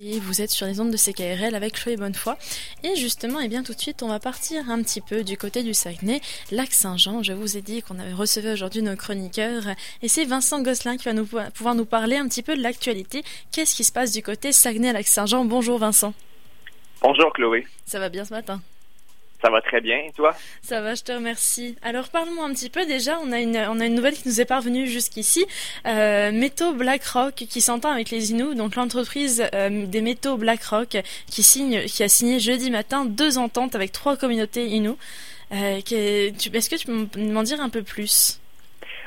Et vous êtes sur les ondes de CKRL avec Chloé Bonnefoy. Et justement, et eh bien tout de suite, on va partir un petit peu du côté du Saguenay, lac Saint-Jean. Je vous ai dit qu'on avait recevé aujourd'hui nos chroniqueurs. Et c'est Vincent Gosselin qui va nous, pouvoir nous parler un petit peu de l'actualité. Qu'est-ce qui se passe du côté Saguenay-Lac-Saint-Jean Bonjour Vincent. Bonjour Chloé. Ça va bien ce matin? Ça va très bien, et toi? Ça va, je te remercie. Alors parle-moi un petit peu déjà, on a une, on a une nouvelle qui nous est parvenue jusqu'ici. Euh, métaux BlackRock qui s'entend avec les Inuits, donc l'entreprise euh, des métaux BlackRock qui, signe, qui a signé jeudi matin deux ententes avec trois communautés Inuits. Euh, Est-ce que tu peux m'en dire un peu plus?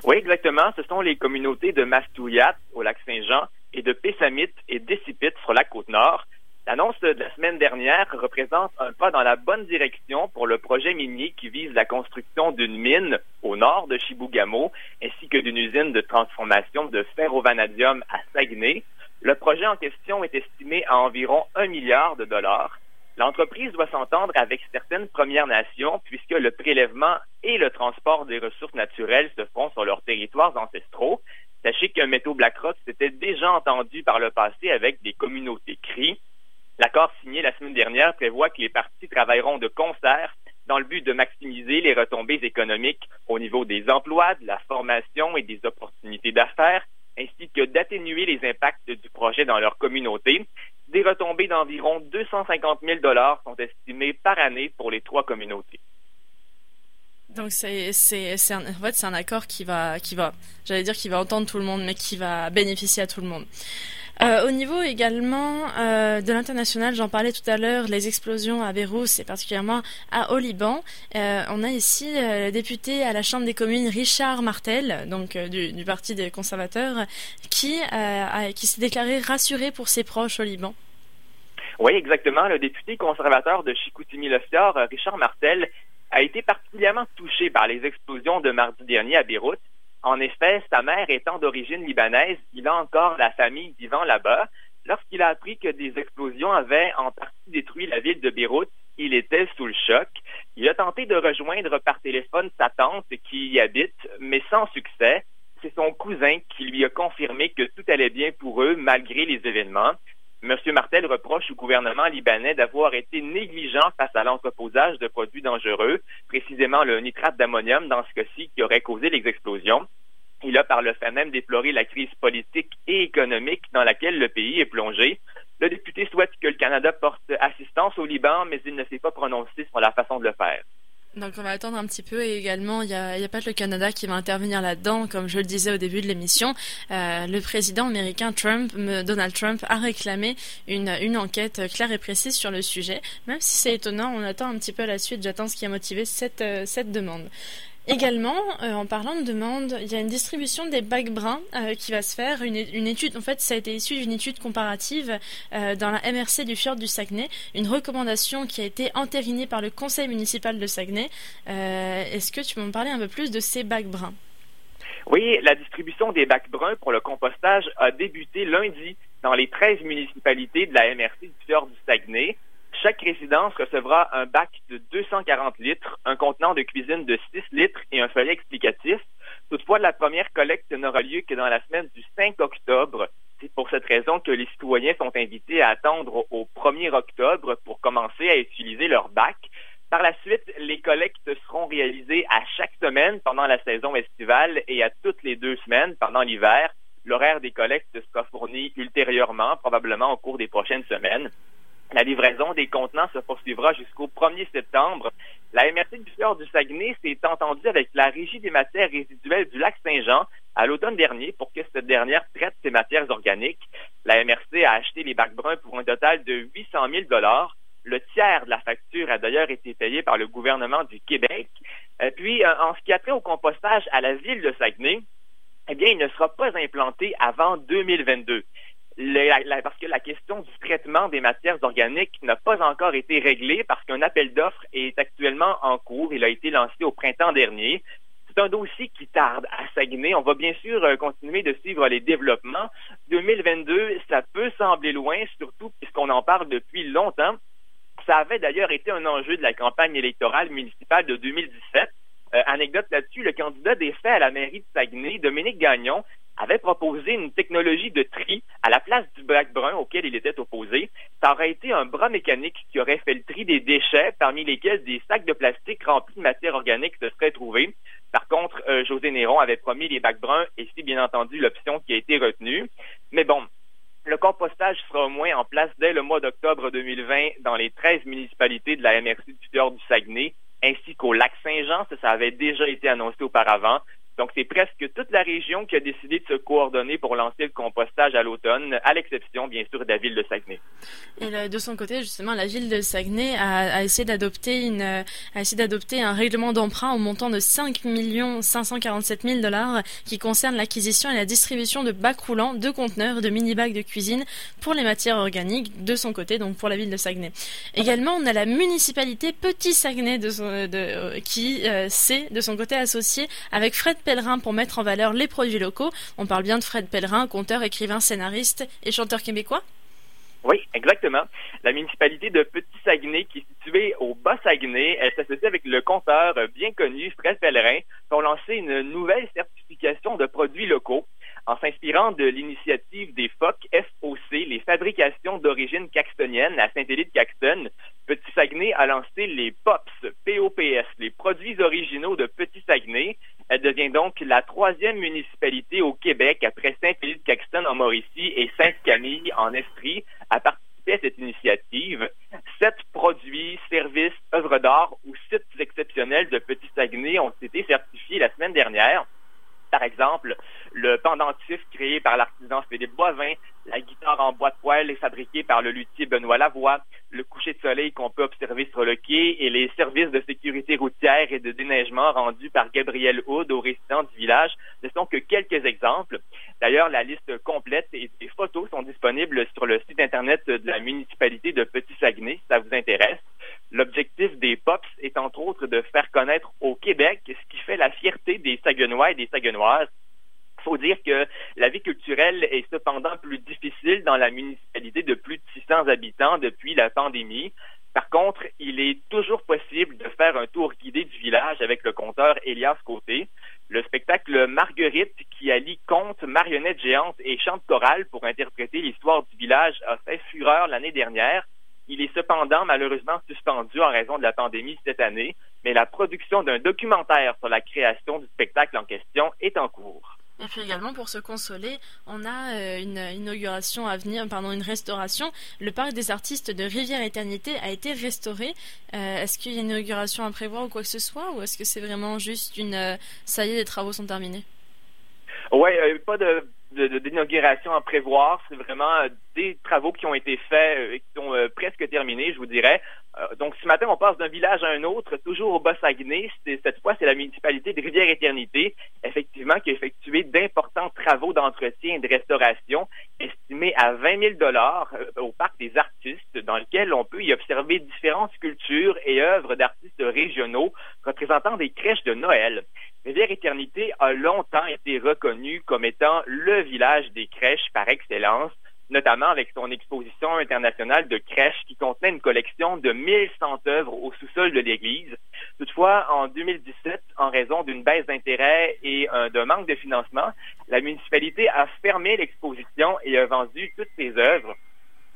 Oui, exactement. Ce sont les communautés de Mastouillat au lac Saint-Jean et de Pessamit et Décipit sur la côte nord. L'annonce de la semaine dernière représente un pas dans la bonne direction pour le projet minier qui vise la construction d'une mine au nord de Chibougamau ainsi que d'une usine de transformation de ferrovanadium à Saguenay. Le projet en question est estimé à environ un milliard de dollars. L'entreprise doit s'entendre avec certaines Premières Nations puisque le prélèvement et le transport des ressources naturelles se font sur leurs territoires ancestraux. Sachez qu'un métaux BlackRock s'était déjà entendu par le passé avec des communautés CRI. L'accord signé la semaine dernière prévoit que les parties travailleront de concert dans le but de maximiser les retombées économiques au niveau des emplois, de la formation et des opportunités d'affaires, ainsi que d'atténuer les impacts du projet dans leur communauté. Des retombées d'environ 250 000 dollars sont estimées par année pour les trois communautés. Donc c'est en fait un accord qui va qui va j'allais dire qui va entendre tout le monde mais qui va bénéficier à tout le monde. Euh, au niveau également euh, de l'international, j'en parlais tout à l'heure, les explosions à Beyrouth et particulièrement à, au Liban. Euh, on a ici le député à la Chambre des communes Richard Martel, donc du, du, Parti des conservateurs, qui, qui s'est déclaré rassuré pour ses proches au Liban. Oui, exactement. Le député conservateur de Chicoutimi-Le Richard Martel, a été particulièrement touché par les explosions de mardi dernier à Beyrouth. En effet, sa mère étant d'origine libanaise, il a encore la famille vivant là-bas. Lorsqu'il a appris que des explosions avaient en partie détruit la ville de Beyrouth, il était sous le choc. Il a tenté de rejoindre par téléphone sa tante qui y habite, mais sans succès. C'est son cousin qui lui a confirmé que tout allait bien pour eux malgré les événements. M. Martel reproche au gouvernement libanais d'avoir été négligent face à l'entreposage de produits dangereux, précisément le nitrate d'ammonium dans ce cas-ci qui aurait causé les explosions. Il a par le fait même déploré la crise politique et économique dans laquelle le pays est plongé. Le député souhaite que le Canada porte assistance au Liban, mais il ne s'est pas prononcé sur la façon de le faire. Donc on va attendre un petit peu et également il n'y a, a, pas que le Canada qui va intervenir là-dedans, comme je le disais au début de l'émission. Euh, le président américain Trump, Donald Trump, a réclamé une, une enquête claire et précise sur le sujet. Même si c'est étonnant, on attend un petit peu la suite. J'attends ce qui a motivé cette, euh, cette demande. Également, euh, en parlant de demande, il y a une distribution des bacs bruns euh, qui va se faire. Une, une, étude, en fait, ça a été issu d'une étude comparative euh, dans la MRC du fjord du Saguenay, une recommandation qui a été entérinée par le conseil municipal de Saguenay. Est-ce que tu peux me parler un peu plus de ces bacs bruns? Oui, la distribution des bacs bruns pour le compostage a débuté lundi dans les 13 municipalités de la MRC du fjord du Saguenay. Chaque résidence recevra un bac de 240 litres, un contenant de cuisine de 6 litres et un feuillet explicatif. Toutefois, la première collecte n'aura lieu que dans la semaine du 5 octobre. C'est pour cette raison que les citoyens sont invités à attendre au 1er octobre pour commencer à utiliser leur bac. Par la suite, les collectes seront réalisées à chaque semaine pendant la saison estivale et à toutes les deux semaines pendant l'hiver. L'horaire des collectes sera fourni ultérieurement, probablement au cours des prochaines semaines. La livraison des contenants se poursuivra jusqu'au 1er septembre. La MRC du Fjord du Saguenay s'est entendue avec la Régie des matières résiduelles du lac Saint-Jean à l'automne dernier pour que cette dernière traite ces matières organiques. La MRC a acheté les bacs bruns pour un total de 800 000 dollars. Le tiers de la facture a d'ailleurs été payé par le gouvernement du Québec. Euh, puis, euh, en ce qui a trait au compostage à la ville de Saguenay, eh bien, il ne sera pas implanté avant 2022 parce que la question du traitement des matières organiques n'a pas encore été réglée parce qu'un appel d'offres est actuellement en cours. Il a été lancé au printemps dernier. C'est un dossier qui tarde à Saguenay. On va bien sûr euh, continuer de suivre les développements. 2022, ça peut sembler loin, surtout puisqu'on en parle depuis longtemps. Ça avait d'ailleurs été un enjeu de la campagne électorale municipale de 2017. Euh, anecdote là-dessus, le candidat des faits à la mairie de Saguenay, Dominique Gagnon, avait proposé une technologie de tri à la place du bac brun auquel il était opposé. Ça aurait été un bras mécanique qui aurait fait le tri des déchets, parmi lesquels des sacs de plastique remplis de matière organique se seraient trouvés. Par contre, euh, José Néron avait promis les bacs bruns et c'est bien entendu l'option qui a été retenue. Mais bon, le compostage sera au moins en place dès le mois d'octobre 2020 dans les 13 municipalités de la MRC du Fjord du Saguenay, ainsi qu'au lac Saint-Jean. Ça, ça avait déjà été annoncé auparavant. Donc, c'est presque toute la région qui a décidé de se coordonner pour lancer le compostage à l'automne, à l'exception, bien sûr, de la ville de Saguenay. Et de son côté, justement, la ville de Saguenay a, essayé d'adopter un règlement d'emprunt au montant de 5 547 000 dollars qui concerne l'acquisition et la distribution de bacs roulants, de conteneurs, de mini-bacs de cuisine pour les matières organiques de son côté, donc pour la ville de Saguenay. Également, on a la municipalité Petit Saguenay euh, qui euh, s'est de son côté associé avec Fred Pour mettre en valeur les produits locaux. On parle bien de Fred Pellerin, conteur, écrivain, scénariste et chanteur québécois. Oui, exactement. La municipalité de Petit Saguenay, qui est située au Bas-Saguenay, elle s'associe avec le conteur bien connu Fred Pellerin pour lancer une nouvelle certification de produits locaux en s'inspirant de l'initiative des FOC, FOC, les fabrications d'origine caxtonienne à Saint-Élie de Caxton. Petit Saguenay a lancé les POPS, POPS, les produits originaux de Petit Saguenay. Elle devient donc la troisième municipalité au Québec après Saint-Élie de Caxton en Mauricie et Sainte-Camille en Estrie à participer à cette initiative. Sept produits, services, œuvres d'art ou sites exceptionnels de Petit Saguenay ont été certifiés la semaine dernière. Par exemple, le pendentif créé par l'artisan Philippe Boivin, fabriquée par le luthier Benoît Lavoie, le coucher de soleil qu'on peut observer sur le quai et les services de sécurité routière et de déneigement rendus par Gabriel Houd aux résidents du village ne sont que quelques exemples. D'ailleurs, la liste complète et des photos sont disponibles sur le site Internet de la municipalité de Petit-Saguenay, si ça vous intéresse. L'objectif des POPS est entre autres de faire connaître au Québec ce qui fait la fierté des Saguenois et des Saguenoises faut dire que la vie culturelle est cependant plus difficile dans la municipalité de plus de 600 habitants depuis la pandémie. Par contre, il est toujours possible de faire un tour guidé du village avec le conteur Elias Côté. Le spectacle Marguerite, qui allie conte, marionnette géante et chant de chorale pour interpréter l'histoire du village, a fait fureur l'année dernière. Il est cependant malheureusement suspendu en raison de la pandémie cette année, mais la production d'un documentaire sur la création du spectacle en question est en cours. Et puis également pour se consoler, on a euh, une inauguration à venir, pardon, une restauration. Le parc des artistes de Rivière Éternité a été restauré. Euh, est-ce qu'il y a une inauguration à prévoir ou quoi que ce soit, ou est-ce que c'est vraiment juste une euh, ça y est, les travaux sont terminés? Ouais, pas de d'inauguration à prévoir. C'est vraiment des travaux qui ont été faits et qui sont presque terminés, je vous dirais. Donc, ce matin, on passe d'un village à un autre, toujours au Bas-Saguenay. Cette fois, c'est la municipalité de Rivière-Éternité, effectivement, qui a effectué d'importants travaux d'entretien et de restauration estimés à 20 000 dollars au Parc des artistes, dans lequel on peut y observer différentes sculptures et œuvres d'artistes régionaux représentant des crèches de Noël. Rivière Éternité a longtemps été reconnu comme étant le village des crèches par excellence, notamment avec son exposition internationale de crèches qui contenait une collection de 1100 œuvres au sous-sol de l'église. Toutefois, en 2017, en raison d'une baisse d'intérêt et d'un manque de financement, la municipalité a fermé l'exposition et a vendu toutes ses œuvres.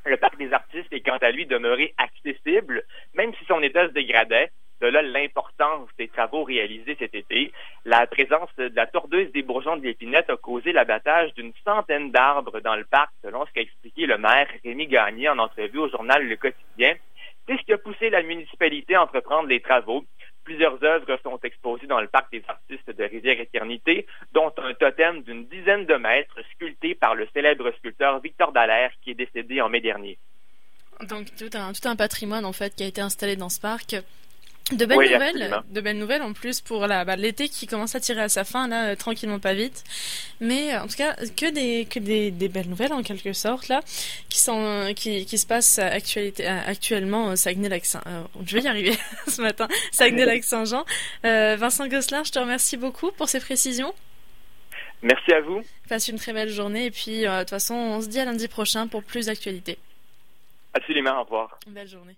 Le parc des artistes est quant à lui demeuré accessible, même si son état se dégradait. De là l'importance des travaux réalisés cet été. La présence de la tordeuse des bourgeons de l'épinette a causé l'abattage d'une centaine d'arbres dans le parc, selon ce qu'a expliqué le maire Rémi Gagné en entrevue au journal Le Quotidien. C'est ce qui a poussé la municipalité à entreprendre les travaux. Plusieurs œuvres sont exposées dans le parc des artistes de Rivière-Éternité, dont un totem d'une dizaine de mètres sculpté par le célèbre sculpteur Victor Dallaire qui est décédé en mai dernier. Donc tout un, tout un patrimoine en fait qui a été installé dans ce parc. De belles nouvelles, de belles nouvelles en plus pour la bah, l'été qui commence à tirer à sa fin là euh, tranquillement pas vite, mais euh, en tout cas que des que des, des, belles nouvelles en quelque sorte là qui sont qui, qui se passent actualité euh, actuellement au Saguenay-Lac-Saint. je vais y arriver ce matin, Saguenay-Lac-Saint-Jean. Vincent Gosselin, je te remercie beaucoup pour ces précisions. Merci à vous. Passe une très belle journée et puis de toute façon on se dit à lundi prochain pour plus d'actualités. Absolument, au revoir. Belle journée.